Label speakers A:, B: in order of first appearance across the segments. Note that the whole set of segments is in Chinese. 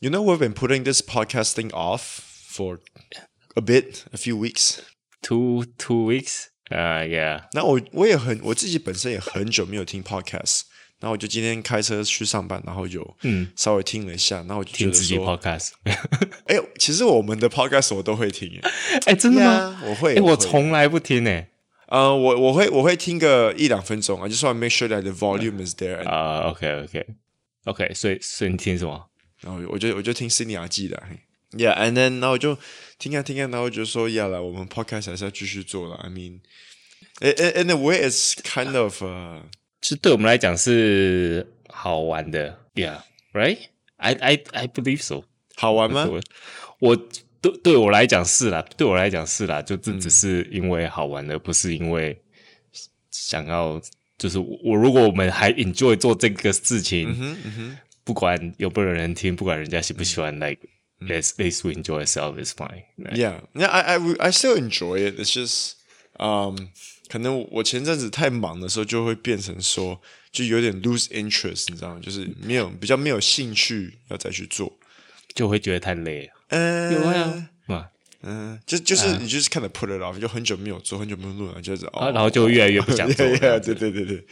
A: You know, we've been putting this podcasting off for a bit, a few weeks.
B: Two two weeks. 啊、uh,，Yeah。
A: 那我我也很我自己本身也很久没有听 podcast，然后我就今天开车去上班，然后就嗯稍微听了一下，然后我就觉得说
B: 听自己 podcast。
A: 哎，其实我们的 podcast 我都会听，
B: 哎，真的吗？
A: Yeah, 我会，
B: 哎，我从来不听诶。
A: 呃，我我会我会听个一两分钟，I just want to make sure that the volume is there。
B: 啊，OK OK OK，所以所以你听什么？
A: 然后我就我就听新亚记的，Yeah，and then 然后我就听啊听啊，然后我就说 Yeah 了，我们 podcast 还是要继续做了。I mean，in a way it's kind of，
B: 其实对我们来讲是好玩的，Yeah，right？I I I believe so。
A: 好玩吗？
B: 我对对我来讲是啦，对我来讲是啦，就这只是因为好玩的，不是因为想要，就是我如果我们还 enjoy 做这个事情，嗯哼嗯哼。不管有没有人听，不管人家喜不喜欢，like let's let's enjoy ourselves is fine.
A: Yeah, yeah, I I I still enjoy it. It's just, um, 可能我前阵子太忙的时候，就会变成说，就有点 lose interest，你知道吗？就是没有比较没有兴趣要再去做，
B: 就会觉得太累。
A: 嗯，
B: 有啊，
A: 就就是你就是看 of put it off，就很久没有做，很久没有录了，就是哦，
B: 然后就越来越不想做。
A: 对对对对对。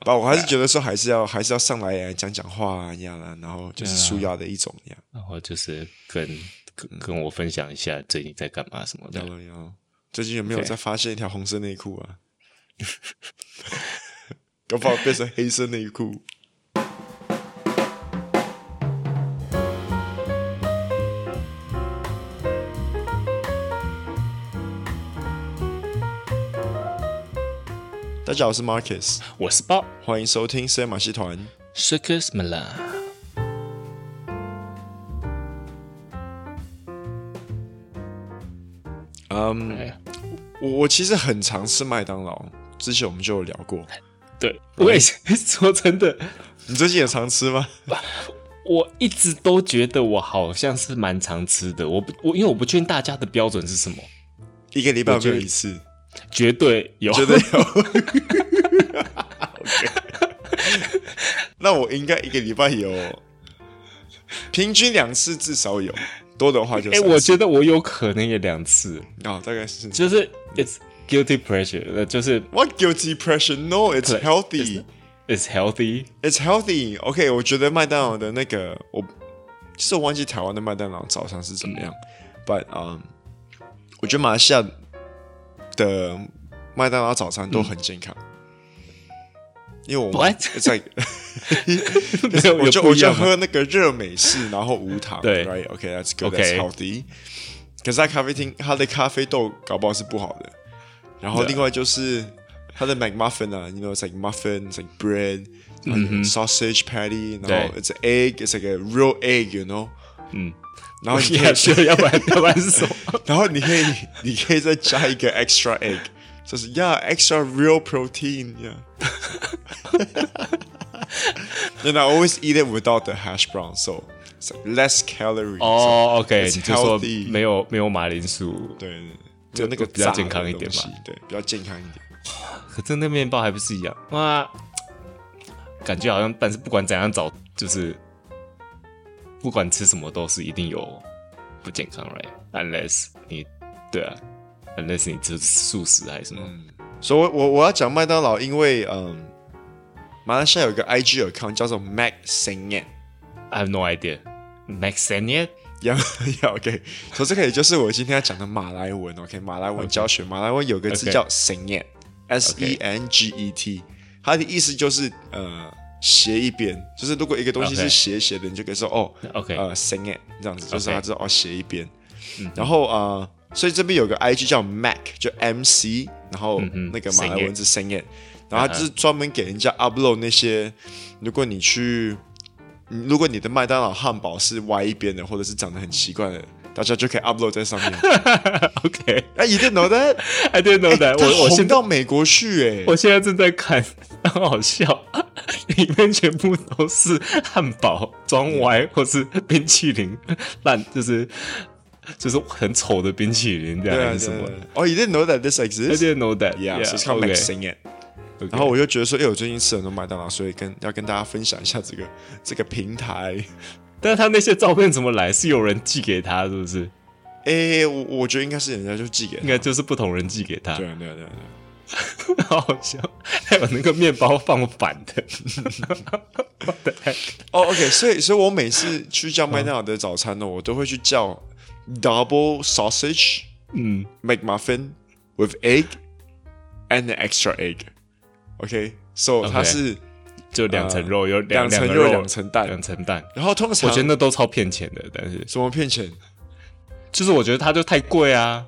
A: 但我还是觉得说，还是要还是要上来讲讲话啊样的，然后就是舒压的一种一样。
B: 然后就是跟跟跟我分享一下最近在干嘛什么的。
A: 最近有没有在发现一条红色内裤啊？搞不好变成黑色内裤。大家好，我是 Marcus，
B: 我是 Bob，
A: 欢迎收听深夜马戏团
B: Circus Milan。
A: 嗯，我其实很常吃麦当劳，之前我们就有聊过。
B: 对，我也说真的，
A: 你最近也常吃吗？
B: 我一直都觉得我好像是蛮常吃的，我不，我因为我不确定大家的标准是什么，
A: 一个礼拜有没有一次？
B: 绝对有，
A: 绝对有。那我应该一个礼拜有平均两次，至少有多的话就。哎、欸，
B: 我觉得我有可能也两次
A: 啊、哦，大概是
B: 就是 it's guilty pressure，就是
A: what guilty pressure？No，it's healthy。
B: It's healthy。
A: It's healthy。OK，我觉得麦当劳的那个我其实我忘记台湾的麦当劳早上是怎么样、嗯、，But 嗯、um,，我觉得马来西亚。的麦当劳早餐都很健康，嗯、因为我们在我就我就喝那个热美式，然后无糖，对，right，OK，that's、okay, good，that's、okay. healthy。可是，在咖啡厅，它的咖啡豆搞不好是不好的。然后，另外就是它的 McMuffin 啊，you know，it's like muffin，it's like bread，sausage patty，然后 it's egg，it's like a real egg，you know，嗯。然后你可以
B: 学，要不然要不然是什么？
A: 然后你可以，你可以再加一个 extra egg，就是 yeah extra real protein yeah。And I always eat it without the hash brown, so it's less calories.
B: 哦，OK，你就说没有没有马铃薯，
A: 对，
B: 就那个比较健康一点嘛，
A: 对，比较健康一点。
B: 可是那面包还不是一样哇？感觉好像，但是不管怎样找，就是。不管吃什么都是一定有不健康，right？Unless 你对啊，Unless 你吃素食还是什么？嗯、
A: 所以我我我要讲麦当劳，因为嗯，马来西亚有一个 IG account 叫做 Mac Sengnet，I
B: have no idea。Mac Sengnet，
A: 要要 OK。所以这个也就是我今天要讲的马来文，OK？马来文教学.马来文有个字叫 Sengnet，S E N G E T，它的意思就是呃。斜一边，就是如果一个东西是斜斜的.你就可以说哦，OK，呃，Sengnet 这样子，就是他知道.哦斜一边。嗯、然后呃，所以这边有个 IG 叫 Mac，就 M C，然后那个马来文字 Sengnet，然后就是专门给人家 upload 那些，如果你去，如果你的麦当劳汉堡是歪一边的，或者是长得很奇怪的。大家就可以 upload 在上面。
B: OK，
A: 哎、啊，you didn't know that？I
B: didn't know that、欸。我我
A: 先到美国去，哎，
B: 我现在正在看，很好笑，里面全部都是汉堡装歪，或是冰淇淋烂，就是就是很丑的冰淇淋这样还是什么？
A: 哦，you didn't know that this exists？I
B: didn't know that。
A: Yeah，是靠 Mac Sengnet。然后我就觉得说，哎，我最近吃很多麦当劳，所以跟要跟大家分享一下这个这个平台。
B: 但是他那些照片怎么来？是有人寄给他，是不是？
A: 哎、欸，我我觉得应该是人家就寄给他，
B: 应该就是不同人寄给他。
A: 对啊，对啊，对啊，
B: 好好笑，还有那个面包放反的。
A: 哦、oh,，OK，所以，所以我每次去叫麦当劳的早餐呢，我都会去叫 double sausage，嗯，McMuffin with egg and an extra egg。OK，so、okay, 它是
B: 就两层肉，有两
A: 层肉，两层蛋，
B: 两层蛋。
A: 然后通常
B: 我觉得那都超骗钱的，但是
A: 什么骗钱？
B: 就是我觉得它就太贵啊！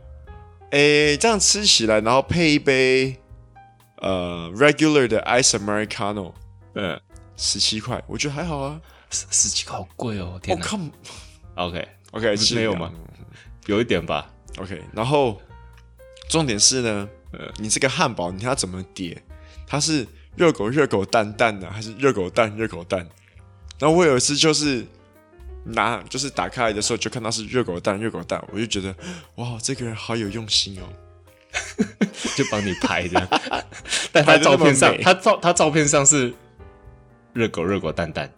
A: 诶、欸，这样吃起来，然后配一杯呃 regular 的 ice americano，嗯，十七块，我觉得还好啊。
B: 十十七块好贵哦！天哪！OK
A: OK，
B: 没有吗？有一点吧。
A: OK，然后重点是呢，呃，你这个汉堡你要怎么叠？它是热狗热狗蛋蛋的，还是热狗蛋热狗蛋？然后我有一次就是。拿就是打开来的时候就看到是热狗蛋，热狗蛋，我就觉得哇，这个人好有用心哦，
B: 就帮你拍这样。但他照片上，他照他照片上是热狗热狗蛋蛋，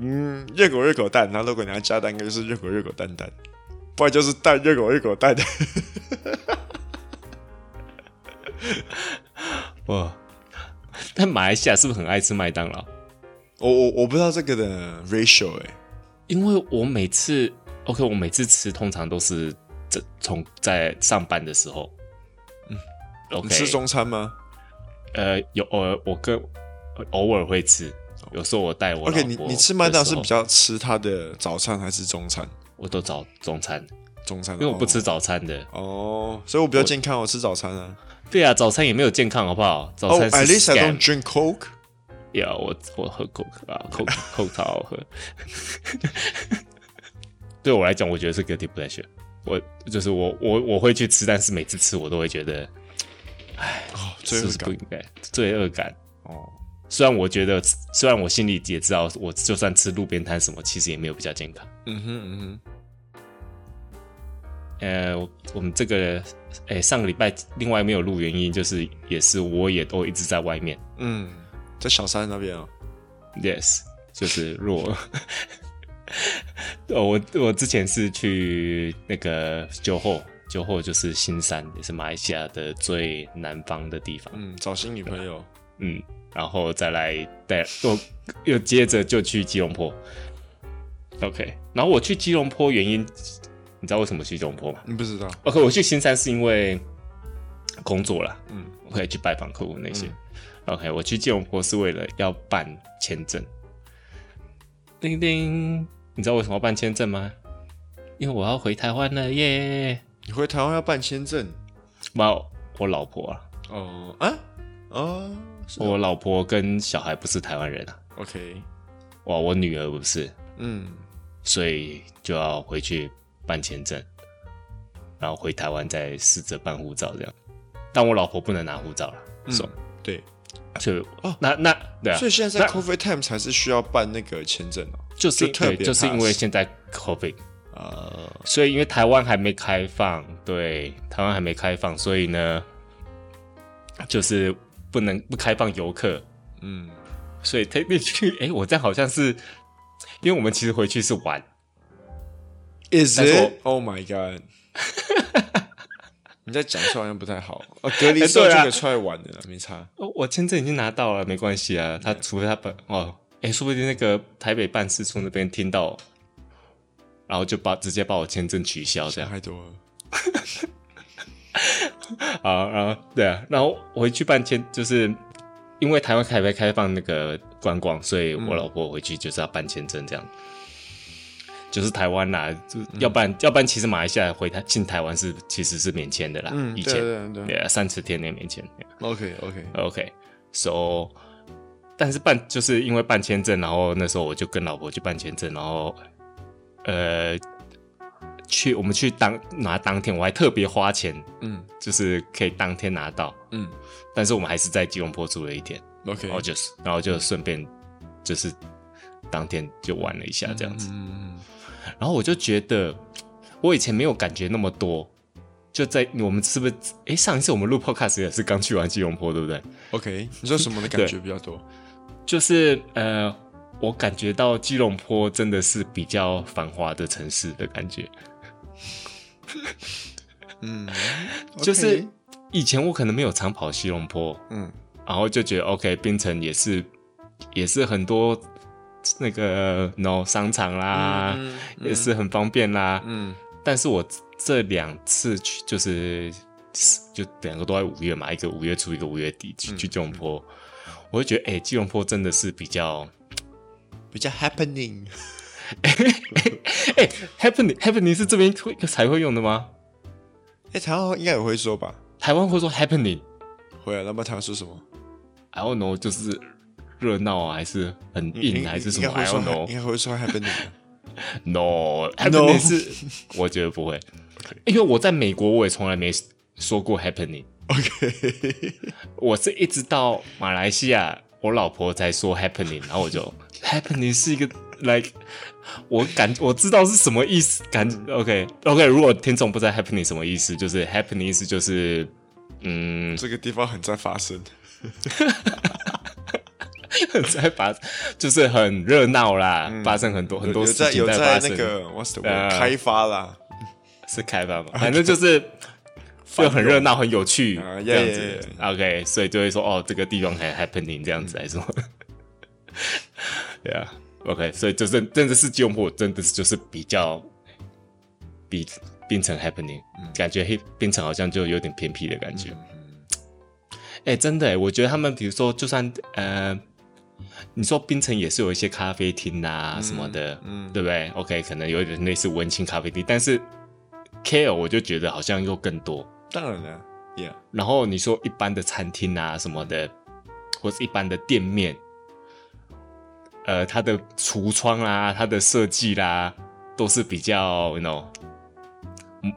A: 嗯，热狗热狗蛋。然后如果你要加蛋，应该就是热狗热狗蛋蛋，不然就是蛋热狗热狗蛋蛋。
B: 哇！但马来西亚是不是很爱吃麦当劳？
A: 我我我不知道这个的 ratio 哎、欸。
B: 因为我每次，OK，我每次吃通常都是这从在上班的时候，
A: 嗯，OK，你吃中餐吗？
B: 呃，有偶尔我跟偶尔会吃，有时候我带我
A: OK，你你吃麦当劳是比较吃他的早餐还是中餐？
B: 我都找中餐，
A: 中餐，
B: 因为我不吃早餐的
A: 哦，所以我比较健康，我，我吃早餐啊。
B: 对啊，早餐也没有健康，好不好？早餐是
A: oh, at least I don't drink Coke。
B: 呀、我我喝 Coke 啊，Coke Coke 超好喝。对我来讲，我觉得是 guilty pleasure。我就是我我我会去吃，但是每次吃我都会觉得，哎，哦，是不是不应该？罪恶感哦。虽然我觉得，虽然我心里也知道，我就算吃路边摊什么，其实也没有比较健康。
A: 嗯哼嗯哼。
B: 呃，我们这个，哎、欸，上个礼拜另外没有录原因，就是也是我也都一直在外面。
A: 嗯。在小山那边啊
B: ，Yes，就是弱。哦，我我之前是去那个酒后，酒后就是新山，也是马来西亚的最南方的地方。
A: 嗯，找新女朋友。
B: 嗯，然后再来带，又又接着就去吉隆坡。OK，然后我去吉隆坡原因，你知道为什么去吉隆坡吗？
A: 你不知道。
B: OK，我去新山是因为工作啦。嗯，我可以去拜访客户那些。嗯 OK，我去吉隆坡是为了要办签证。叮叮，你知道为什么要办签证吗？因为我要回台湾了耶!
A: 你回台湾要办签证？
B: 我我老婆啊。
A: 哦啊哦，
B: 我老婆跟小孩不是台湾人啊。
A: OK，
B: 哇，我女儿不是。
A: 嗯，
B: 所以就要回去办签证，然后回台湾再试着办护照这样。但我老婆不能拿护照了。
A: 嗯对。
B: 就哦，那那对啊，
A: 所以现在在 COVID time 才是需要办那个签证哦，
B: 就是
A: 就特别，
B: 就是因为现在
A: 呃，
B: 所以因为台湾还没开放，对，台湾还没开放，所以呢，就是不能不开放游客，
A: 嗯，
B: 所以特别去，哎，我这样好像是，因为我们其实回去是玩
A: ，Is it？Oh my god！你在讲出来好像不太好哦。隔离之后就可以出来玩的了，没差。
B: 哦，我签证已经拿到了，没关系啊。他除非他本哦，哎，说不定那个台北办事处那边听到，然后就把直接把我签证取消，这样
A: 太多了。
B: 好，然后对啊，然后我回去办签，就是因为台湾开没开放那个观光，所以我老婆回去就是要办签证这样。就是台湾啦，就要不然、嗯、要不然其实马来西亚回台进台湾是其实是免签的啦，
A: 嗯，
B: 以前。
A: 对对对，
B: 三十天内免签。
A: OK OK
B: OK，So，但是办就是因为办签证，然后那时候我就跟老婆去办签证，然后呃去我们去当拿当天，我还特别花钱，
A: 嗯，
B: 就是可以当天拿到，
A: 嗯，
B: 但是我们还是在吉隆坡住了一天
A: ，OK，
B: 然后就是然后就顺便就是当天就玩了一下这样子，
A: 嗯。嗯
B: 然后我就觉得，我以前没有感觉那么多。就在我们是不是？哎，上一次我们录 Podcast 也是刚去完吉隆坡，对不对
A: ？OK，你说什么的感觉比较多？
B: 就是呃，我感觉到吉隆坡真的是比较繁华的城市的感觉。
A: 嗯，
B: 就是以前我可能没有常跑吉隆坡，
A: 嗯，
B: 然后就觉得 OK，槟城也是也是很多那个 no 商场啦，
A: 嗯嗯嗯、
B: 也是很方便啦，
A: 嗯。
B: 但是我这两次去就是就两个都在五月嘛，一个五月初，一个五月底去、嗯、去基隆坡，我就觉得哎、欸，基隆坡真的是比较。
A: 比较 happening，
B: 哎、欸、，happening happening 是这边会才会用的吗？
A: 哎、欸，台湾应该也会说吧？
B: 台湾会说 happening，
A: 会啊。那么台湾说什么
B: ？I don't know，就是热闹啊，还是很硬，还是什么？I don't know，
A: 应该会说 happening。
B: No，happening No 是 我觉得不会，因为我在美国我也从来没说过 happening。
A: OK，
B: 我是一直到马来西亚。我老婆才说 happening，然后我就 happening 是一个 like，我感我知道是什么意思，感 OK OK。如果听众不知道 happening 什么意思，就是 happening 意思就是嗯，
A: 这个地方很在发生，
B: 很 在发，就是很热闹啦，嗯、发生很多很多事情在发生。
A: 有在那个 what's the word、呃、开发啦，
B: 是开发吗？反正就是。就很热闹，很有趣，这样子。OK，所以就会说，哦，这个地方很 happening 这样子来说。对啊，OK，所以就是真的是吉隆坡，真的是就是比较比槟城 happening，感觉嘿，槟城好像就有点偏僻的感觉。哎，真的，我觉得他们比如说，就算呃，你说冰城也是有一些咖啡厅啊什么的，嗯，对不对？OK，可能有点类似文青咖啡厅，但是 KL 我就觉得好像又更多。
A: 当然了，Yeah。
B: 然后你说一般的餐厅啊什么的，或是一般的店面，呃，它的橱窗啦、它的设计啦，都是比较 you know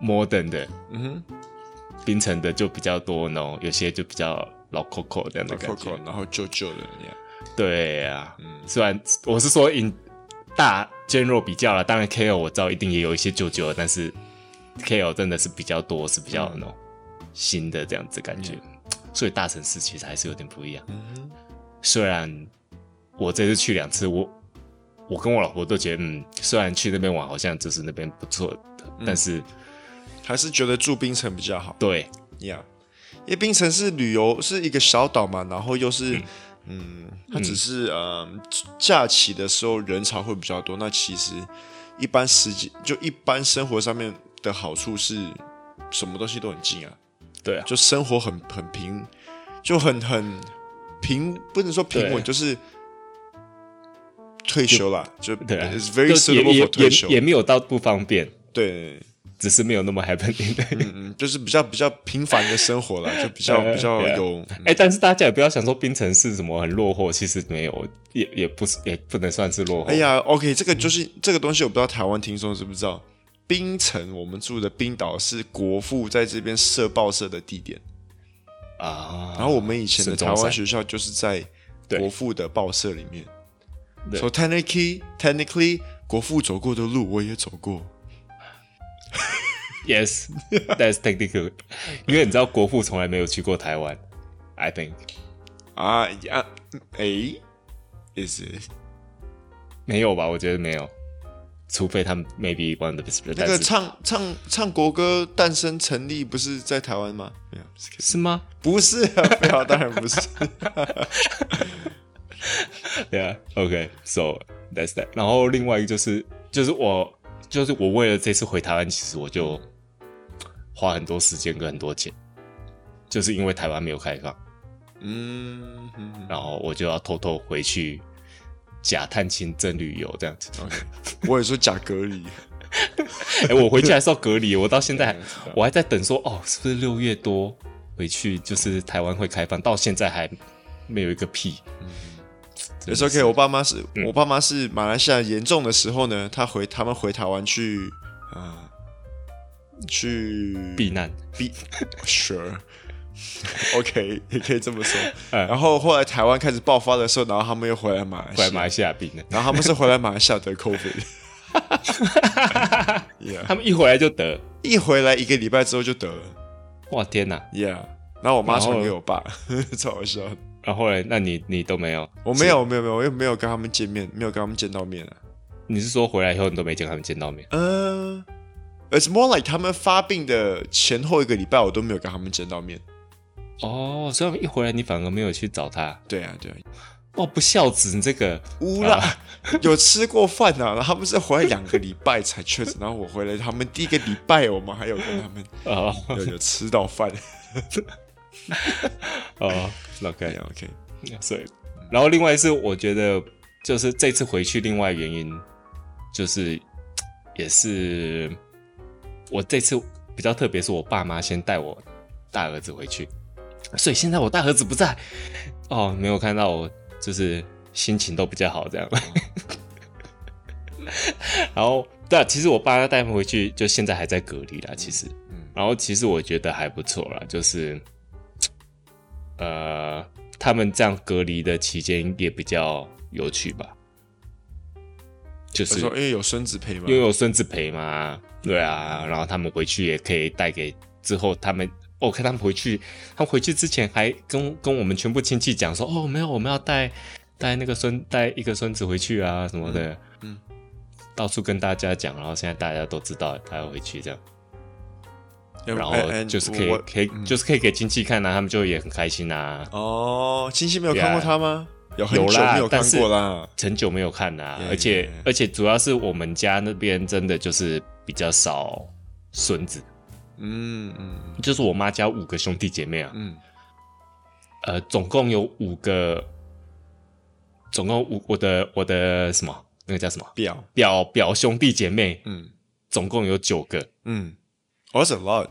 B: modern 的。嗯哼，槟城的就比较多 know，有些就比较老 Coco 这样的感觉，
A: 然后旧旧的那样。
B: 对呀，嗯，虽然我是说 in 大 general 比较了，当然 KO 我知道一定也有一些旧旧的，但是 KO 真的是比较多，是比较 you know。新的这样子感觉，所以大城市其实还是有点不一样。嗯虽然我这次去两次，我我跟我老婆都觉得，嗯，虽然去那边玩好像就是那边不错的，但是
A: 还是觉得住冰城比较好。
B: 对，
A: 呀，因为冰城是旅游是一个小岛嘛，然后又是，嗯，它只是呃假期的时候人潮会比较多。那其实一般时间就一般生活上面的好处是什么东西都很近啊。
B: 对啊，
A: 就生活很很平，就很很平，不能说平稳，就是退休啦，就对 very suitable for 退休，
B: 也没有到不方便，
A: 对，
B: 只是没有那么 happening，
A: 嗯嗯，就是比较比较平凡的生活了，就比较比较有，
B: 哎，但是大家也不要想说冰城是什么很落后，其实没有，也也不是，也不能算是落后。
A: 哎呀，OK，这个就是这个东西，我不知道台湾听众知不知道。冰城，我们住的冰岛是国父在这边设报社的地点啊。然后我们以前的台湾学校就是在国父的报社里面。So technically, technically，国父走过的路我也走过。
B: Yes, that's technical。因为你知道国父从来没有去过台湾，I think。
A: 啊呀，哎，Is it？
B: 没有吧？我觉得没有。除非他们 maybe one of the
A: 那个唱唱唱国歌诞生成立不是在台湾吗？没有，
B: 是吗？
A: 不是啊，没有，当然不是。
B: Yeah, OK, so that's that. 然后另外一个就是，就是我就是我为了这次回台湾，其实我就花很多时间跟很多钱，就是因为台湾没有开放，嗯，然后我就要偷偷回去。假探亲真旅游这样子
A: ，okay. 我也说假隔离。
B: 哎、欸，我回去还是要隔离，我到现在还我还在等说，哦，是不是六月多回去就是台湾会开放？到现在还没有一个屁。
A: 也是 OK，我爸妈是、嗯、我爸妈是马来西亚严重的时候呢，他回他们回台湾去啊、呃、去
B: 避难
A: 避 Sure。OK，也可以这么说。嗯、然后后来台湾开始爆发的时候，然后他们又回来马来西亚，
B: 回来马来西亚病了。
A: 然后他们是回来马来西亚得
B: COVID，yeah, 他们一回来就得，
A: 一回来一个礼拜之后就得了。
B: 哇天哪
A: ！Yeah，然后我妈传给我爸，超好笑。
B: 然后嘞，那你你都没有？
A: 我没有，没有，没有，我又没有跟他们见面，没有跟他们见到面啊。
B: 你是说回来以后你都没见他们见到面？
A: 嗯、uh,，It's more like 他们发病的前后一个礼拜，我都没有跟他们见到面。
B: 哦，所以一回来你反而没有去找他？
A: 对啊，对啊。
B: 哦，不孝子，你这个
A: 乌啦，啊、有吃过饭啊？然后他们是回来两个礼拜才确诊，然后我回来，他们第一个礼拜我们还有跟他们哦有有吃到饭。
B: 哦，OK
A: OK，
B: 所以，然后另外是我觉得就是这次回去，另外原因。就是，也是我这次比较特别，是我爸妈先带我大儿子回去，所以现在我大儿子不在，哦，没有看到我，就是心情都比较好这样。然后，对啊，其实我爸他带回去，就现在还在隔离啦。其实，然后其实我觉得还不错啦，就是，呃，他们这样隔离的期间也比较有趣吧。就是
A: 说，因为有孙子陪吗，
B: 因为有孙子陪嘛，对啊，然后他们回去也可以带给之后他们，我、哦、看他们回去，他们回去之前还跟跟我们全部亲戚讲说，哦，没有，我们要带带那个孙带一个孙子回去啊什么的，嗯，嗯。到处跟大家讲，然后现在大家都知道他要回去这样，嗯、然后就是可以可以、嗯、就是可以给亲戚看啊，他们就也很开心啊。
A: 哦，亲戚没有看过他吗？有很久
B: 有啦，
A: 没有看过啦，
B: 很久没有看啦
A: 而
B: 且.而且主要是我们家那边真的就是比较少孙子，
A: 嗯嗯，
B: 就是我妈家五个兄弟姐妹啊，
A: 嗯，
B: 呃，总共有五个，总共五我的我的什么？那个叫什么？
A: 表。
B: 表表兄弟姐妹，
A: 嗯，
B: 总共有九个，
A: 嗯，That's a lot，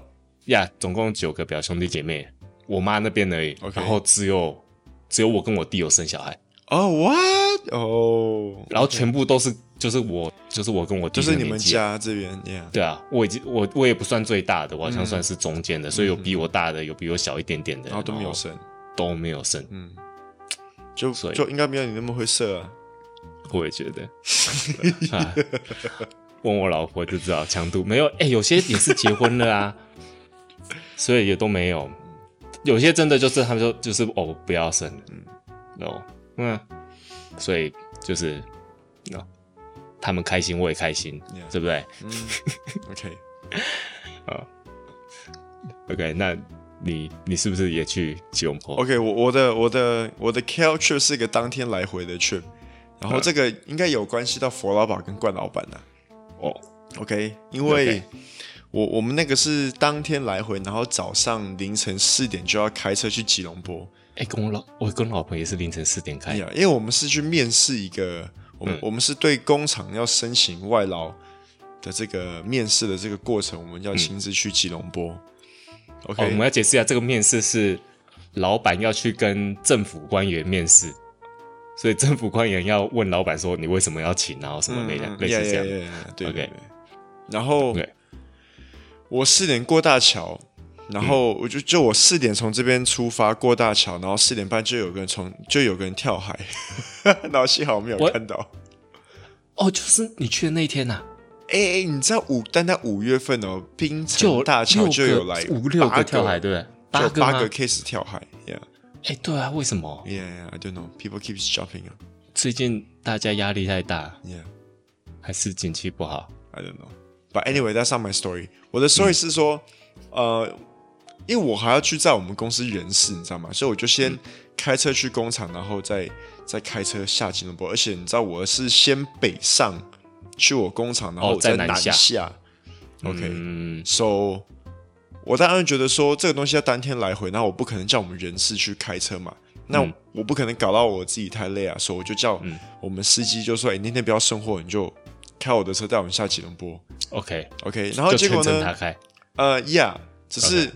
B: 呀，yeah, 总共九个表兄弟姐妹，我妈那边而已，okay. 然后只有。只有我跟我弟有生小孩
A: 哦、oh,，what？哦、oh,，
B: 然后全部都是就是我就是我跟我弟，
A: 就是你们家这边，yeah.
B: 对啊，我已经我我也不算最大的，我好像算是中间的、嗯，所以有比我大的，有比我小一点点的，
A: 然后都没有生，
B: 都没有生，
A: 嗯，就就应该没有你那么会射啊，
B: 我也觉得，啊、问我老婆就知道强度没有，哎、欸，有些也是结婚了啊，所以也都没有。有些真的就是他们说就是哦不要生，嗯，no，嗯，所以就是，no，他们开心我也开心，yeah. 对不对？
A: 嗯，OK，
B: 啊，OK，那你你是不是也去吉隆坡
A: ？OK，我我的我的我的 KL trip 是一个当天来回的 trip，然后这个应该有关系到佛老板跟冠老板的哦，OK，因为。我我们那个是当天来回，然后早上凌晨四点就要开车去吉隆坡。
B: 哎、欸，跟我老我跟老婆也是凌晨四点开。
A: 呀，因为我们是去面试一个，我们、嗯、我们是对工厂要申请外劳的这个面试的这个过程，我们要亲自去吉隆坡。嗯、OK，、哦、我们要
B: 解释一下，这个面试是老板要去跟政府官员面试，所以政府官员要问老板说你为什么要请，然后什么类、嗯、类似这样。
A: Yeah, yeah, yeah, 对，对，对，然后。我四点过大桥，然后我就就我四点从这边出发过大桥，然后四点半就有个人从就有个人跳海，然后幸好我没有看到。
B: 哦，就是你去的那一天呐、啊？
A: 哎哎，你知道五，但在五月份哦，冰城大桥就有来
B: 五六个跳海，对不对？八个
A: 八个 case 跳海。
B: 哎，对啊，为什么
A: ？Yeah，I don't know. People keep 啊。
B: 最近大家压力太大
A: ，Yeah，
B: 还是景气不好
A: ？I don't know. But anyway, that's not my story. 我的 story 是说，嗯、呃，因为我还要去在我们公司人事，你知道吗？所以我就先开车去工厂，然后再再开车下吉隆坡。而且你知道，我是先北上去我工厂，然后再南下。哦、南下 OK，嗯，So 我当然觉得说这个东西要当天来回，那我不可能叫我们人事去开车嘛。那我不可能搞到我自己太累啊，所以我就叫我们司机就说：“哎、欸，那天不要送货，你就。”开我的车带我们下吉隆坡
B: ，OK
A: OK，然后结果呢？呃，Yeah，只是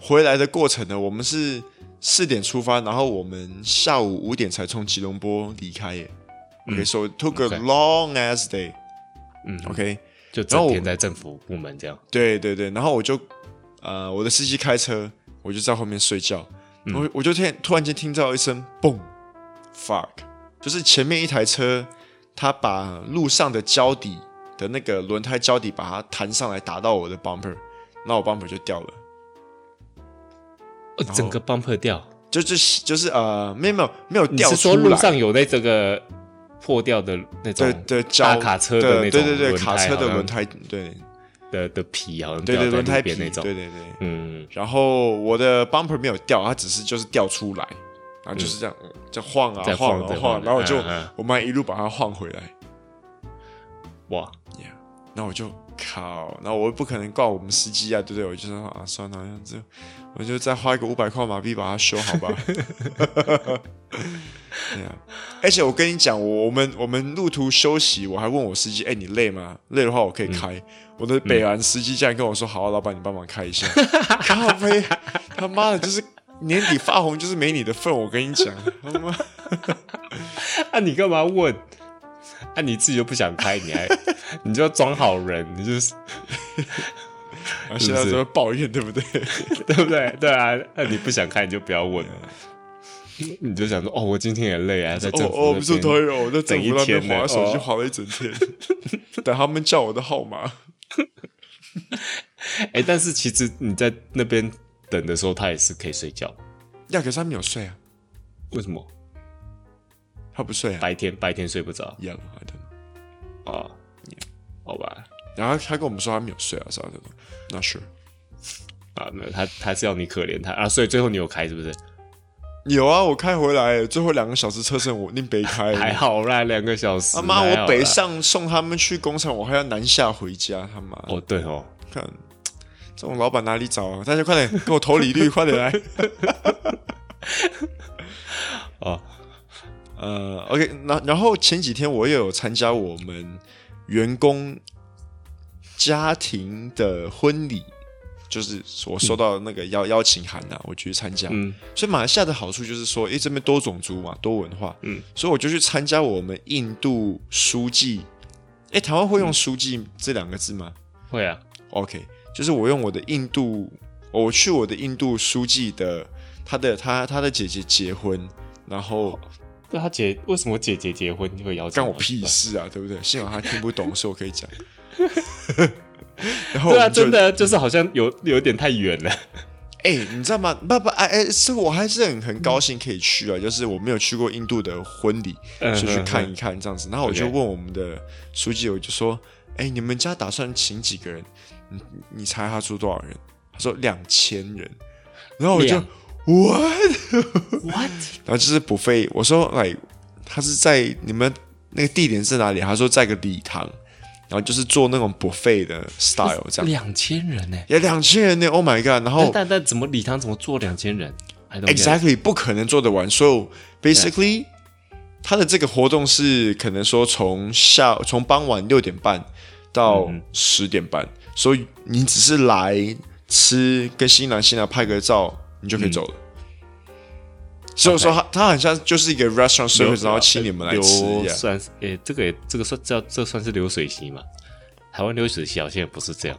A: 回来的过程呢我们是四点出发，然后我们下午五点才从吉隆坡离开耶。嗯、OK，so took a long ass day。
B: 嗯
A: ，OK，
B: 就整天在政府部门这样。
A: 对对对，然后我就呃，我的司机开车，我就在后面睡觉，嗯、我我就听突然间听到一声嘣，fuck，就是前面一台车。他把路上的胶底的那个轮胎胶底把它弹上来打到我的 bumper，那我 bumper 就掉了。
B: 整个 bumper 掉，
A: 就就是就是呃，没有没有没有掉出来。
B: 你是说路上有那这个破掉的那种
A: 对对
B: 大卡车的那种
A: 对对对卡车的轮胎对
B: 的的皮好像
A: 对对轮胎皮
B: 那种
A: 对对对
B: 嗯，
A: 然后我的 bumper 没有掉，它只是就是掉出来，然后就是这样这样晃啊晃啊晃，然后我就我妈一路把它晃回来。
B: 哇
A: 呀，那我就靠，那我不可能挂我们司机啊，对不对？我就说啊，算了，这样子，我就再花一个五百块马币把它修好吧。对啊，而且我跟你讲，我我们我们路途休息，我还问我司机，哎，你累吗？累的话我可以开。嗯、我的北兰司机竟然跟我说，好、啊，老板你帮忙开一下。咖啡，他妈的，就是年底发红就是没你的份，我跟你讲。他妈，
B: 啊，你干嘛问？啊，你自己又不想开，你还你就要装好人，你就是，
A: 然后现在都会抱怨，对不对？
B: 对不对？对啊，那你不想开，你就不要问了。你就想说，哦，我今天也累啊，在政府
A: 哦，不是对哦，我在政府那边滑手机滑了一整天，等他们叫我的号码。
B: 哎，但是其实你在那边等的时候，他也是可以睡觉。
A: 呀，可是他没有睡啊？
B: 为什么？
A: 他不睡啊？
B: 白天白天睡不着。
A: 一样，
B: 啊，好吧。
A: 然后他跟我们说他没有睡啊，啥的那是。
B: 啊，没有，他他是要你可怜他啊，所以最后你有开是不是？
A: 有啊，我开回来，最后两个小时车程我宁北开。
B: 还好啦，两个小时。
A: 他妈，我北上送他们去工厂，我还要南下回家，他妈。
B: 哦，对哦，
A: 看这种老板哪里找啊？大家快点给我投履历，快点来。
B: 哦。
A: 呃，OK，那然后前几天我也有参加我们员工家庭的婚礼，就是我收到那个邀、嗯、邀请函呐、啊，我去参加。嗯，所以马来西亚的好处就是说，诶，这边多种族嘛，多文化。嗯，所以我就去参加我们印度书记。诶，台湾会用书记这两个字吗？
B: 会啊。
A: OK，就是我用我的印度，我去我的印度书记的他的他他的姐姐结婚，然后。
B: 那他姐为什么姐姐结婚就会邀请？
A: 关我屁事啊，对不对？幸好他听不懂，所以我可以讲。然后
B: 对啊，真的就是好像有有点太远了。
A: 哎、欸，你知道吗？爸爸，哎哎，这个我还是很很高兴可以去啊。嗯、就是我没有去过印度的婚礼，就去看一看这样子。然后我就问我们的书记，我就说：“哎、欸，你们家打算请几个人？你你猜他出多少人？”他说：“两千人。”然后我就。What
B: What？
A: 然后就是 buffet，我说哎，他是在你们那个地点是哪里？他说在个礼堂，然后就是做那种 buffet 的 style 这样。
B: 两千人呢？
A: 也两千人呢！Oh my god！然后
B: 但但，但怎么礼堂怎么做两千人
A: ？Exactly，不可能做得完。所以 basically，他的这个活动是可能说从下从傍晚六点半到十点半，所以你只是来吃，跟新郎新娘拍个照。你就可以走了，所以说他他好像就是一个 restaurant service，然后请你们来吃，
B: 算是诶，这个也这个算叫这算是流水席嘛？台湾流水席好像也不是这样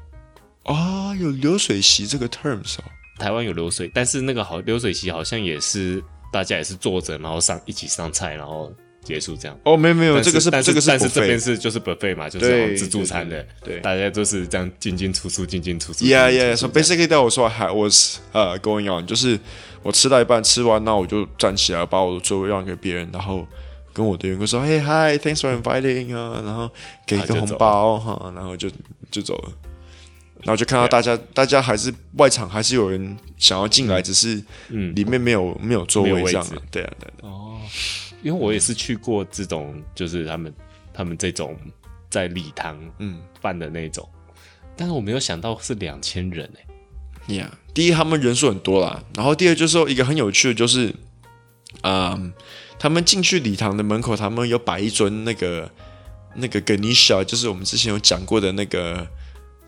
A: 啊，有流水席这个 terms 哦。
B: 台湾有流水，但是那个好流水席好像也是大家也是坐着，然后上一起上菜，然后。结束这样。
A: 哦，没有没有，这个是
B: 这
A: 个是，
B: 但是这边是就是 buffet 嘛，就是自助餐的，对，大家都是这样进进出出，进进出出。
A: Yeah yeah，so basically 对我说还 was 呃 going on，就是我吃到一半，吃完那我就站起来，把我的座位让给别人，然后跟我的员工说，Hey hi，thanks for inviting 啊，然后给一个红包哈，然后就就走了，然后就看到大家大家还是外场还是有人想要进来，只是嗯里面没有没有座位这样，对啊对哦。
B: 因为我也是去过这种，就是他们他们这种在礼堂嗯办的那种，嗯、但是我没有想到是两千人哎
A: 呀，yeah, 第一他们人数很多啦，然后第二就是说一个很有趣的就是，嗯，他们进去礼堂的门口，他们有摆一尊那个那个 Ganesha，就是我们之前有讲过的那个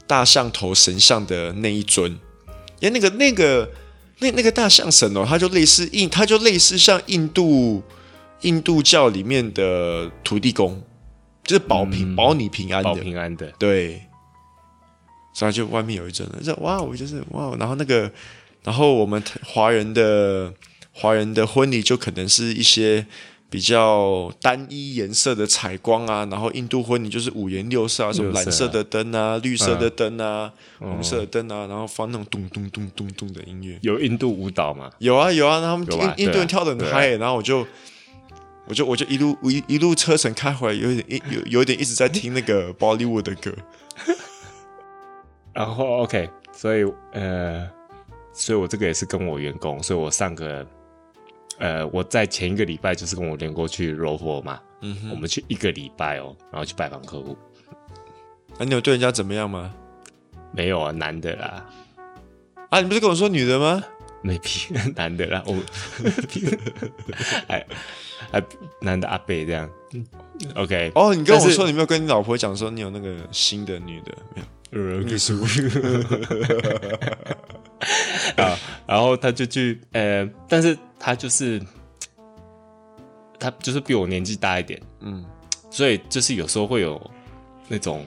A: 大象头神像的那一尊，因为那个那个那那个大象神哦，它就类似印，它就类似像印度。印度教里面的土地公，就是保平、嗯、保你平安的，
B: 保平安的，
A: 对。所以就外面有一阵，这哇，我就是哇，然后那个，然后我们华人的华人的婚礼就可能是一些比较单一颜色的采光啊，然后印度婚礼就是五颜六色啊，什么蓝色的灯啊、绿色的灯啊、嗯、红色的灯啊，然后放那种咚咚咚咚咚的音乐。
B: 有印度舞蹈吗？
A: 有啊有啊，他们印印度人跳的很嗨，然后我就我就我就一路一一路车程开回来，有点一有有点一直在听那个 Bollywood 的歌。
B: 然后 OK，所以呃，所以我这个也是跟我员工，所以我上个。呃，我在前一个礼拜就是跟我连过去柔佛嘛，嗯哼，我们去一个礼拜哦，然后去拜访客户。
A: 啊，你有对人家怎么样吗？
B: 没有啊，男的啦。
A: 啊，你不是跟我说女的吗？
B: 没屁，男的啦。我，哎，哎，男的阿伯这样。OK。
A: 哦，你跟我说你没有跟你老婆讲说你有那个新的女的没有？秘书。
B: 啊，然后他就去，呃，但是他就是，他就是比我年纪大一点，嗯，所以就是有时候会有那种，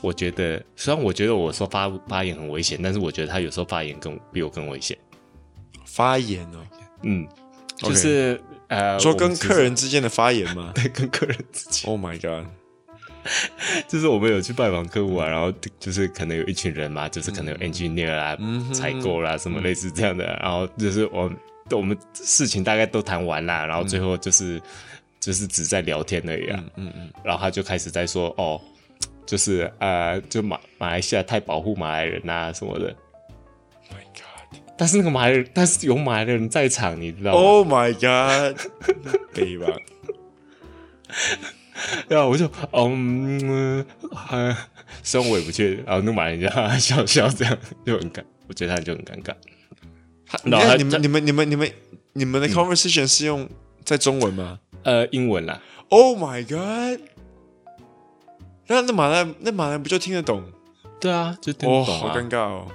B: 我觉得虽然我觉得我说发发言很危险，但是我觉得他有时候发言更比我更危险。
A: 发言哦，
B: 嗯，就是
A: Okay.
B: 呃，
A: 说跟客人之间的发言吗？
B: 对，跟客人之间。
A: Oh my god！
B: 就是我们有去拜访客户啊，然后就是可能有一群人嘛，就是可能有 engineer 啊、嗯、采购啦什么类似这样的，然后就是我我们事情大概都谈完啦，然后最后就是、嗯、就是只在聊天而已啊，嗯嗯，嗯然后他就开始在说哦，就是呃，就马马来西亚太保护马来人啊什么的！但是那个马来人，但是有马来人在场，你知道吗
A: ？Oh my God！对吧？
B: 然后我就嗯，呃，虽然我也不确定，然后那马来人家笑笑，这样就很尴，我觉得他就很尴尬。
A: 然后你们你们你们你们你们的 conversation 是用在中文吗？
B: 呃，英文啦。
A: Oh my god！那那马来那马来不就听得懂？
B: 对啊，就听得懂。
A: 好尴尬哦。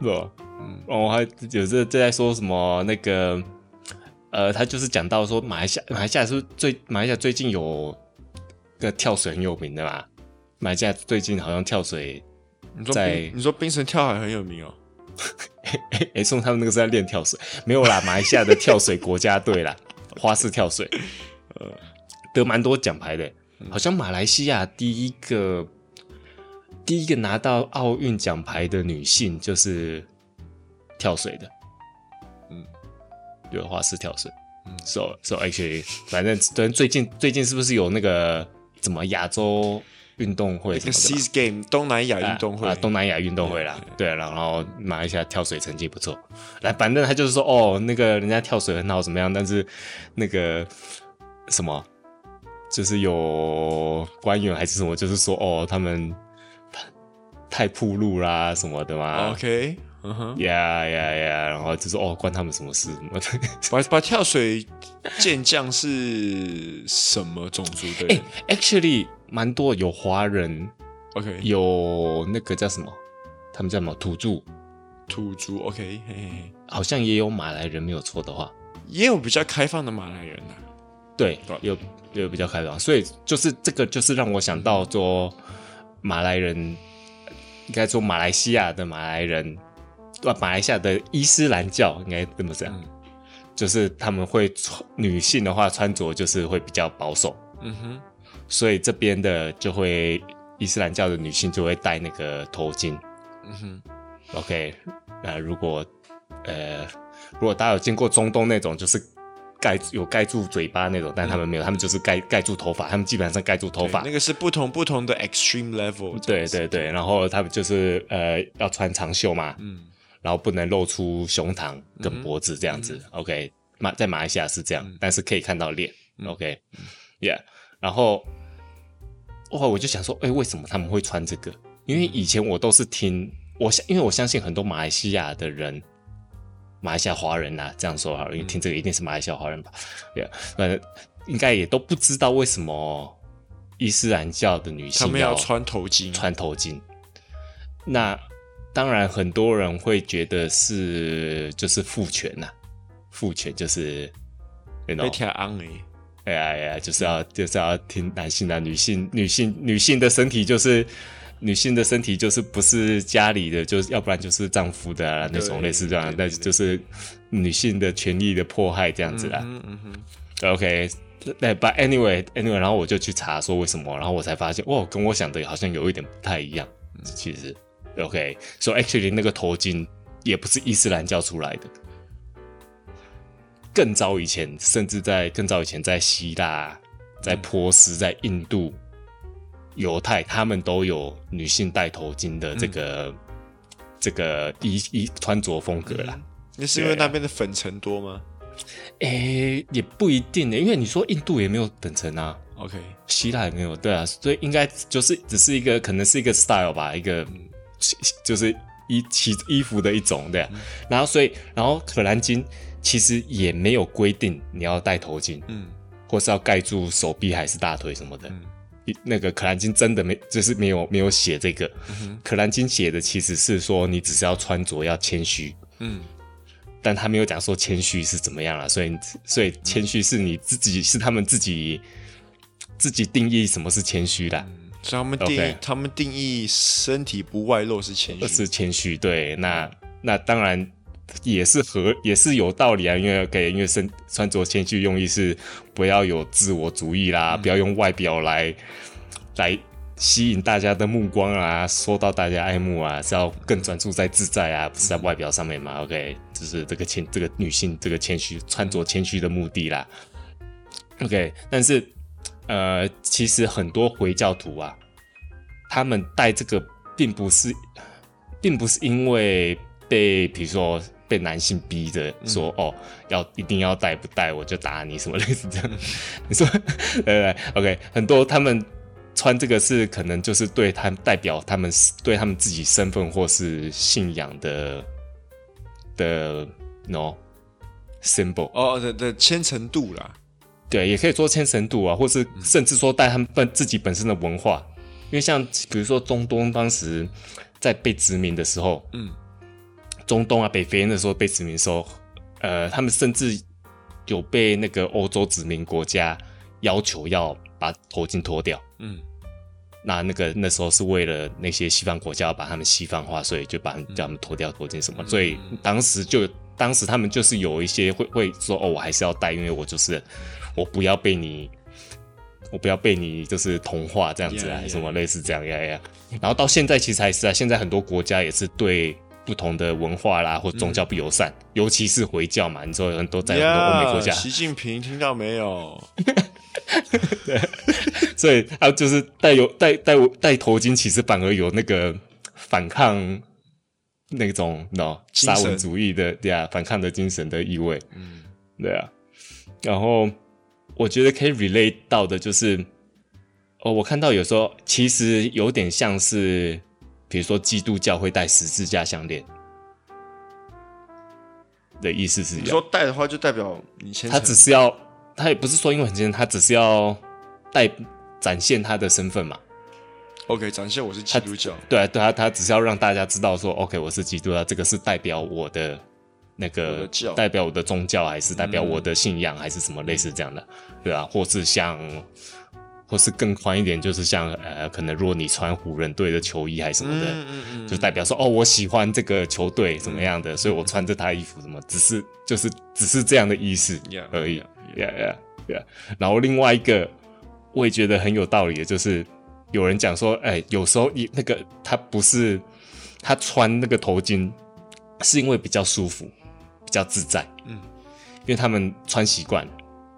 B: 是吧？嗯，哦，还有这这在说什么那个呃，他就是讲到说马来西亚马来西亚是最马来西亚最近有。个跳水很有名的嘛，马来西亚最近好像跳水在，
A: 你说你说冰城跳海很有名哦？
B: 哎，送他们那个是在练跳水，没有啦，马来西亚的跳水国家队啦，花式跳水，呃，得蛮多奖牌的，好像马来西亚第一个第一个拿到奥运奖牌的女性就是跳水的，嗯，有花式跳水，嗯，so so actually，反正最近最近是不是有那个？怎么亚洲运动会？
A: 那个 SEA Games 东南亚运动会
B: 啊，东南亚运动会啦。对，然后马来西亚跳水成绩不错。来，反正他就是说，哦，那个人家跳水很好，怎么样？但是那个什么，就是有官员还是什么，就是说，哦，他们太铺路啦什么的嘛。
A: OK，嗯哼，
B: 呀呀呀，然后就说，哦，关他们什么事？什么的？
A: 把把跳水。健将是什么种族的人？
B: 哎，actually 蛮多有华人
A: ，OK，
B: 有那个叫什么？他们叫什么？土著，
A: 土著，OK，嘿嘿，
B: 好像也有马来人，没有错的话，
A: 也有比较开放的马来人啊。
B: 对，有有比较开放，所以就是这个，就是让我想到说，马来人应该说马来西亚的马来人？马来西亚的伊斯兰教应该这么讲。嗯。就是他们会穿女性的话穿着就是会比较保守，嗯哼，所以这边的就会伊斯兰教的女性就会戴那个头巾，嗯哼，OK，那如果呃如果大家有见过中东那种就是盖有盖住嘴巴那种，但他们没有，他们就是盖盖住头发，他们基本上盖住头发，
A: 那个是不同不同的 extreme level，
B: 对对对，然后他们就是呃要穿长袖嘛，嗯。然后不能露出胸膛跟脖子这样子、嗯、，OK？马在马来西亚是这样，嗯、但是可以看到脸、嗯、，OK？Yeah，、嗯、然后哇，我就想说，哎，为什么他们会穿这个？因为以前我都是听我相，因为我相信很多马来西亚的人，马来西亚华人呐、啊，这样说好了，因为听这个一定是马来西亚华人吧？Yeah，反正应该也都不知道为什么伊斯兰教的女性要，
A: 要穿头巾，
B: 穿头巾，那。当然，很多人会觉得是就是父权呐、啊，父权就是被
A: 挑安诶，
B: 哎呀呀，就是要就是要听男性的，女性女性女性的身体就是女性的身体就是不是家里的，就是要不然就是丈夫的啊，那种类似这样，那就是女性的权利的迫害这样子啦。嗯哼，OK，对，But anyway，anyway，然后我就去查说为什么，然后我才发现，哦，跟我想的好像有一点不太一样。其实，OK，so actually 那个头巾也不是伊斯兰教出来的，更早以前，甚至在更早以前，在希腊、在波斯、在印度、犹太，他们都有女性戴头巾的这个、嗯、这个衣衣穿着风格啦。
A: 那是因为那边的粉尘多吗？
B: 诶、欸，也不一定呢，因为你说印度也没有粉尘啊。
A: OK，
B: 希腊也没有，对啊，所以应该就是只是一个，可能是一个 style 吧，一个就是衣其衣服的一种，对然后所以，然后可兰经其实也没有规定你要戴头巾，嗯，或是要盖住手臂还是大腿什么的。嗯、那个可兰经真的没，就是没有没有写这个。嗯、可兰经写的其实是说你只是要穿着要谦虚，嗯。但他没有讲说谦虚是怎么样了，所以所以谦虚是你自己，是他们自己自己定义什么是谦虚的，
A: 所以他们定义 Okay. 他们定义身体不外露是谦虚，
B: 是谦虚。对，那那当然也是合也是有道理啊，因为给因为身穿着谦虚用意是不要有自我主义啦，嗯、不要用外表来来。吸引大家的目光啊，受到大家爱慕啊，是要更专注在自在啊，不是在外表上面嘛？OK，就是这个谦，这个女性这个谦虚穿着谦虚的目的啦。OK，但是呃，其实很多回教徒啊，他们戴这个并不是，并不是因为被比如说被男性逼着说、嗯、哦，要一定要戴不戴我就打你什么类似这样。你 说对对？OK，很多他们。穿这个是可能就是对他代表他们对他们自己身份或是信仰的的 no symbol
A: 哦的的虔诚度啦，
B: 对，也可以说虔诚度啊，或是甚至说带他们本自己本身的文化，因为像比如说中东当时在被殖民的时候，嗯，中东啊北非那时候被殖民的时候，呃，他们甚至有被那个欧洲殖民国家要求要。把头巾脱掉，嗯，那那个那时候是为了那些西方国家要把他们西方化，所以就把叫他们脱掉头巾什么，嗯、所以当时就当时他们就是有一些会会说哦，我还是要戴，因为我就是我不要被你，我不要被你就是同化这样子啊，yeah, yeah. 什么类似这样呀呀。然后到现在其实还是啊，现在很多国家也是对不同的文化啦或宗教不友善，嗯、尤其是回教嘛，你知道很多在很多欧美国家，
A: 习近平听到没有？
B: 对，所以他就是戴有戴戴戴头巾，其实反而有那个反抗那种喏沙文主义的对啊，反抗的精神的意味。嗯，对啊。然后我觉得可以 relate 到的就是，哦，我看到有时候其实有点像是，比如说基督教会戴十字架项链的意思是，
A: 你说戴的话就代表你先，
B: 他只是要。他也不是说因为很虔诚，他只是要带展现他的身份嘛。
A: OK，展现我是基督教。
B: 对啊，对啊，他只是要让大家知道说，OK，我是基督教，这个是代表我的那个，代表我的宗教，还是代表我的信仰，嗯、还是什么类似这样的，对啊，或是像，或是更宽一点，就是像呃，可能如果你穿湖人队的球衣还是什么的，嗯嗯嗯、就代表说哦，我喜欢这个球队怎么样的，嗯、所以我穿着他衣服什么，只是就是只是这样的意思而已。Yeah, yeah. Yeah, yeah, yeah. 然后另外一个我也觉得很有道理的，就是有人讲说，哎，有时候你那个他不是他穿那个头巾，是因为比较舒服，比较自在，嗯，因为他们穿习惯了，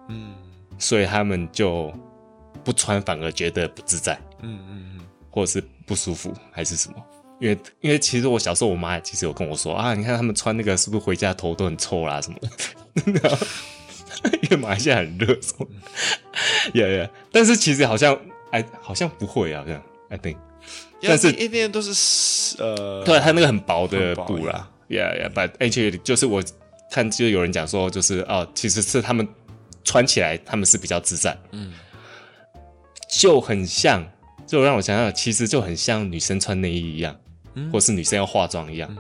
B: 嗯，所以他们就不穿反而觉得不自在，嗯嗯嗯，或者是不舒服还是什么？因为因为其实我小时候我妈其实有跟我说啊，你看他们穿那个是不是回家头都很臭啦什么。的。因为马来西亚很热，呀呀，但是其实好像哎，好像不会啊，这样，I think，但是
A: 一定都是呃，
B: 对，它那个很薄的布啦，呀呀，but actually 就是我看就有人讲说，就是哦，其实是他们穿起来他们是比较自在，嗯，就很像，就让我想想，其实就很像女生穿内衣一样，嗯，或是女生要化妆一样，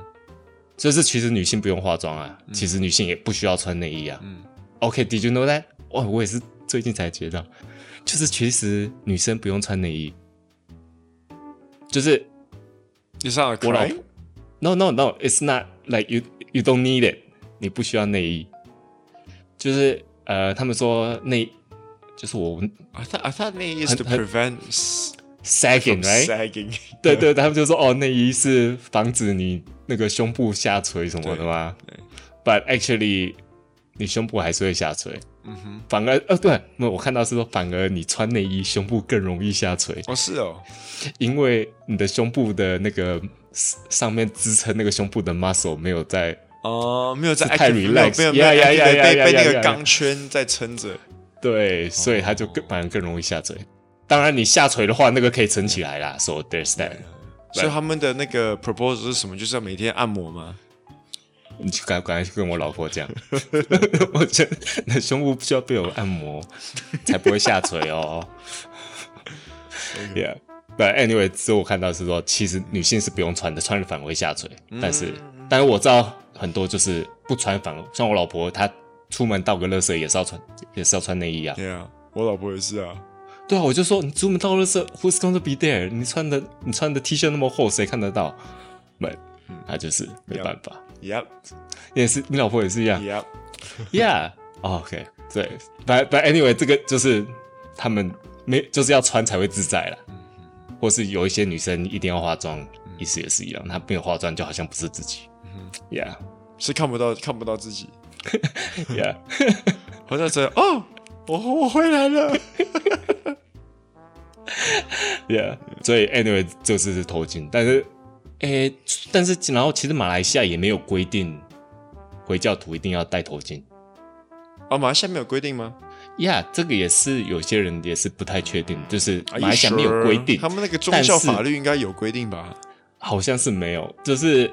B: 就是其实女性不用化妆啊，其实女性也不需要穿内衣啊，嗯。OK，Did、okay, you know that？哇，我也是最近才觉得，就是其实女生不用穿内衣，就是
A: 你上了 cry
B: No, no, no. It's not like you you don't need it. 你不需要内衣，就是呃，他们说内就是我们
A: I thought I thought 内衣 is to prevent sagging，right？sagging，
B: 对对，他们就说哦，内衣是防止你那个胸部下垂什么的吗？对。But actually，你胸部还是会下垂。嗯哼。反而呃，对，那我看到是说，反而你穿内衣，胸部更容易下垂。
A: 哦，是哦。
B: 因为你的胸部的那个上面支撑那个胸部的 muscle 没有在
A: 哦，没有在
B: 太 relax，
A: 没有没有被被那个钢圈在撑着。
B: 对，所以他就更反而更容易下垂。当然，你下垂的话，那个可以撑起来啦。So there's that。
A: 所以他们的那个 proposal 是什么？就是要每天按摩吗？
B: 你去赶赶快去跟我老婆讲，我觉得你的胸部需要被我按摩，才不会下垂哦。Yeah，but anyway，之后我看到是说，其实女性是不用穿的，穿了反而会下垂。但是，但是我知道很多就是不穿反，像我老婆，她出门倒个垃圾也是要穿，也是要穿内衣啊。
A: 对啊，我老婆也是啊。
B: 对啊，我就说你出门倒垃圾，Who's gonna be there？你穿的你穿的 T 恤那么厚，谁看得到？没，她就是没办法。
A: Yep，
B: 也是你老婆也是一样。
A: Yep，Yeah，OK，
B: 对，But But anyway，这个就是他们没就是要穿才会自在啦。或是有一些女生一定要化妆，意思也是一样，她没有化妆就好像不是自己。Yeah，
A: 是看不到看不到自己。
B: Yeah，
A: 好像说哦，我我回来了。
B: Yeah，所以 anyway 这次是头巾，但是。诶，但是然后其实马来西亚也没有规定回教徒一定要戴头巾。
A: 哦，马来西亚没有规定吗？
B: 呀，yeah, 这个也是有些人也是不太确定，就是马来西亚没有规定。
A: 他们那个宗教法律应该有规定吧？
B: 好像是没有，就是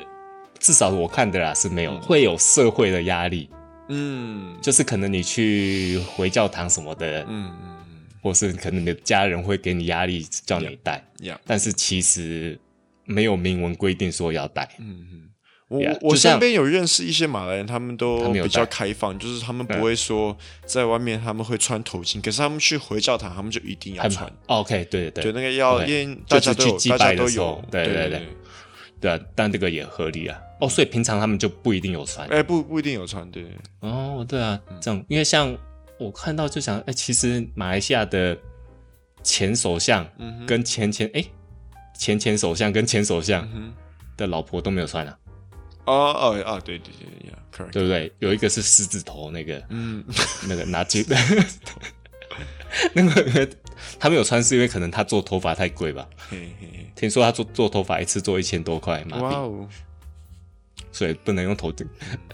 B: 至少我看的啦是没有，嗯、会有社会的压力。嗯，就是可能你去回教堂什么的，嗯嗯，或是可能你的家人会给你压力叫你戴。Yeah, yeah. 但是其实。没有明文规定说要戴。嗯嗯，
A: 我 yeah, 我身边有认识一些马来人，他们都比较开放，就是他们不会说在外面他们会穿头巾，可是他们去回教堂，他们就一定要穿。
B: OK，对对对，
A: 就那个要，因为大家都有，大家都有，
B: 对对对对啊，但这个也合理啊。哦，所以平常他们就不一定有穿。
A: 哎，不不一定有穿，对。
B: 哦，对啊，这样，因为像我看到就想，哎，其实马来西亚的前首相跟前前哎。前前首相跟前首相的老婆都没有穿啊！
A: 哦哦哦，对对对，
B: 对不对？有一个是狮子头那个，嗯，那个拿金，那个他没有穿是因为可能他做头发太贵吧？听说他做做头发一次做一千多块马币，所以不能用头巾，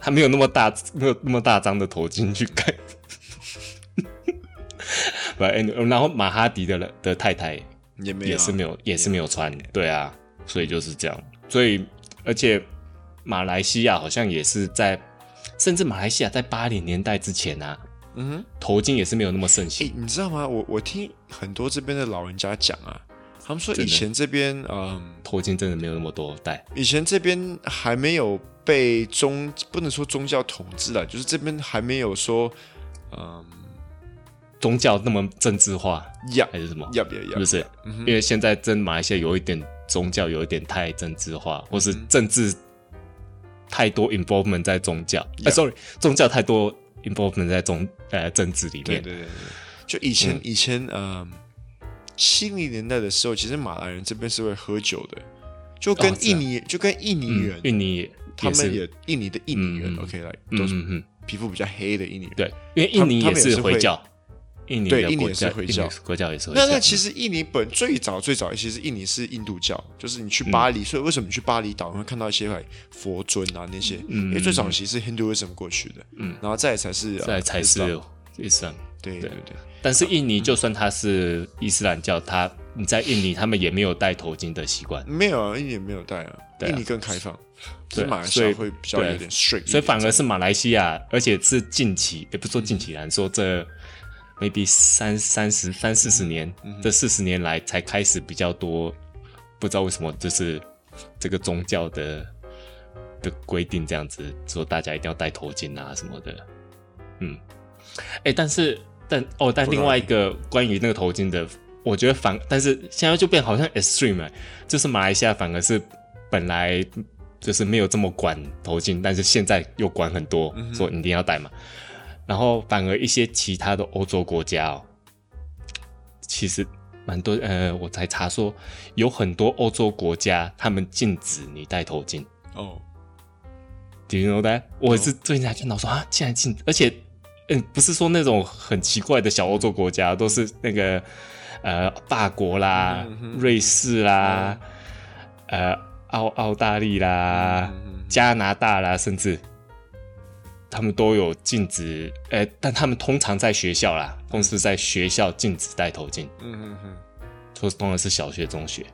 B: 他没有那么大，没有那么大张的头巾去盖。不，然后马哈迪的的太太。也没有，也是没有，也是没有穿，对啊，所以就是这样。所以，而且马来西亚好像也是在，甚至马来西亚在八零年代之前啊，嗯哼，头巾也是没有那么盛行。
A: 欸，你知道吗？我我听很多这边的老人家讲啊，他们说以前这边，嗯，
B: 头巾真的没有那么多戴。
A: 以前这边还没有被宗，不能说宗教统治了，就是这边还没有说，嗯。
B: 宗教那么政治化
A: 呀，
B: 还是什么？
A: 要不要？
B: 是不是？因为现在真马来西亚有一点宗教有一点太政治化，或是政治太多 involvement 在宗教。哎，sorry，宗教太多 involvement 在中呃政治里面。
A: 对对对，就以前以前呃七零年代的时候，其实马来人这边是会喝酒的，就跟印尼就跟印尼人，
B: 印尼
A: 他们也印尼的印尼人，OK 来都是皮肤比较黑的印尼人。
B: 对，因为印尼也是回教。印尼
A: 对，印尼也是回教，
B: 国教也是回教。
A: 那那其实印尼本最早最早其实印尼是印度教，就是你去巴黎，所以为什么你去巴厘岛会看到一些佛尊啊那些？嗯因为最早其实是 Hinduism 过去的，嗯，然后再才是
B: 再才是伊斯兰，
A: 对对对。
B: 但是印尼就算他是伊斯兰教，他你在印尼他们也没有戴头巾的习惯，
A: 没有啊，印尼没有戴啊，印尼更开放，对，马来西亚会比较有点 strict，
B: 所以反而是马来西亚，而且是近期，也不说近期来说这。Maybe 三三十三四十年，嗯、这四十年来才开始比较多，不知道为什么，就是这个宗教的的规定这样子，说大家一定要戴头巾啊什么的。嗯，哎、欸，但是但哦，但另外一个关于那个头巾的，我觉得反，但是现在就变好像 extreme，、欸、就是马来西亚反而是本来就是没有这么管头巾，但是现在又管很多，说你一定要戴嘛。然后反而一些其他的欧洲国家哦，其实蛮多呃，我才查说有很多欧洲国家他们禁止你戴头巾
A: 哦。
B: Do you know that？我是最近才看到说啊，竟然禁，而且嗯，不是说那种很奇怪的小欧洲国家，都是那个呃法国啦、嗯、瑞士啦、嗯、呃澳澳大利啦、嗯、加拿大啦，甚至。他们都有禁止，呃、欸，但他们通常在学校啦，公司在学校禁止戴头巾。嗯嗯嗯，说通常是小学、中学，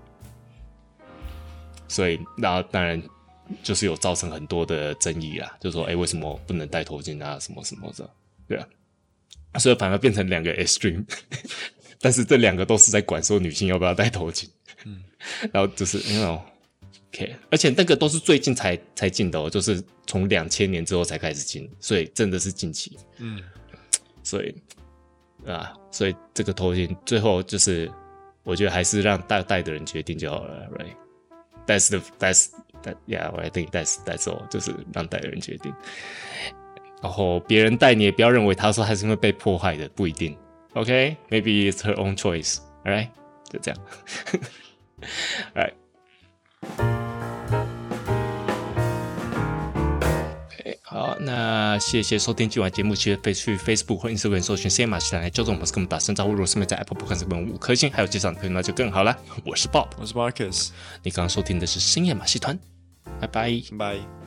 B: 所以然后当然就是有造成很多的争议啦，就说哎、欸，为什么不能戴头巾啊？什么什么的，对啊，所以反而变成两个 extreme，但是这两个都是在管说女性要不要戴头巾。嗯，然后就是那种。OK，而且那个都是最近才才进的哦，就是从两千年之后才开始进，所以真的是近期。嗯，所以啊，所以这个头衔最后就是，我觉得还是让带带的人决定就好了，right？That's the that's that yeah，I think that's that's all，就是让带的人决定。然后别人带你也不要认为他说他是因为被迫害的，不一定。OK，maybe、okay? it's her own choice，alright？就这样，alright。好，那谢谢收听今晚节目。记得去 Facebook 或 Instagram 搜寻深夜马戏团来纠正我们，跟我们打声招呼。如果顺便在 Apple Podcast 给我们五颗星，还有介绍的朋友那就更好了。我是 Bob，
A: 我是 Marcus。
B: 你刚刚收听的是深夜马戏团，拜拜，
A: 拜。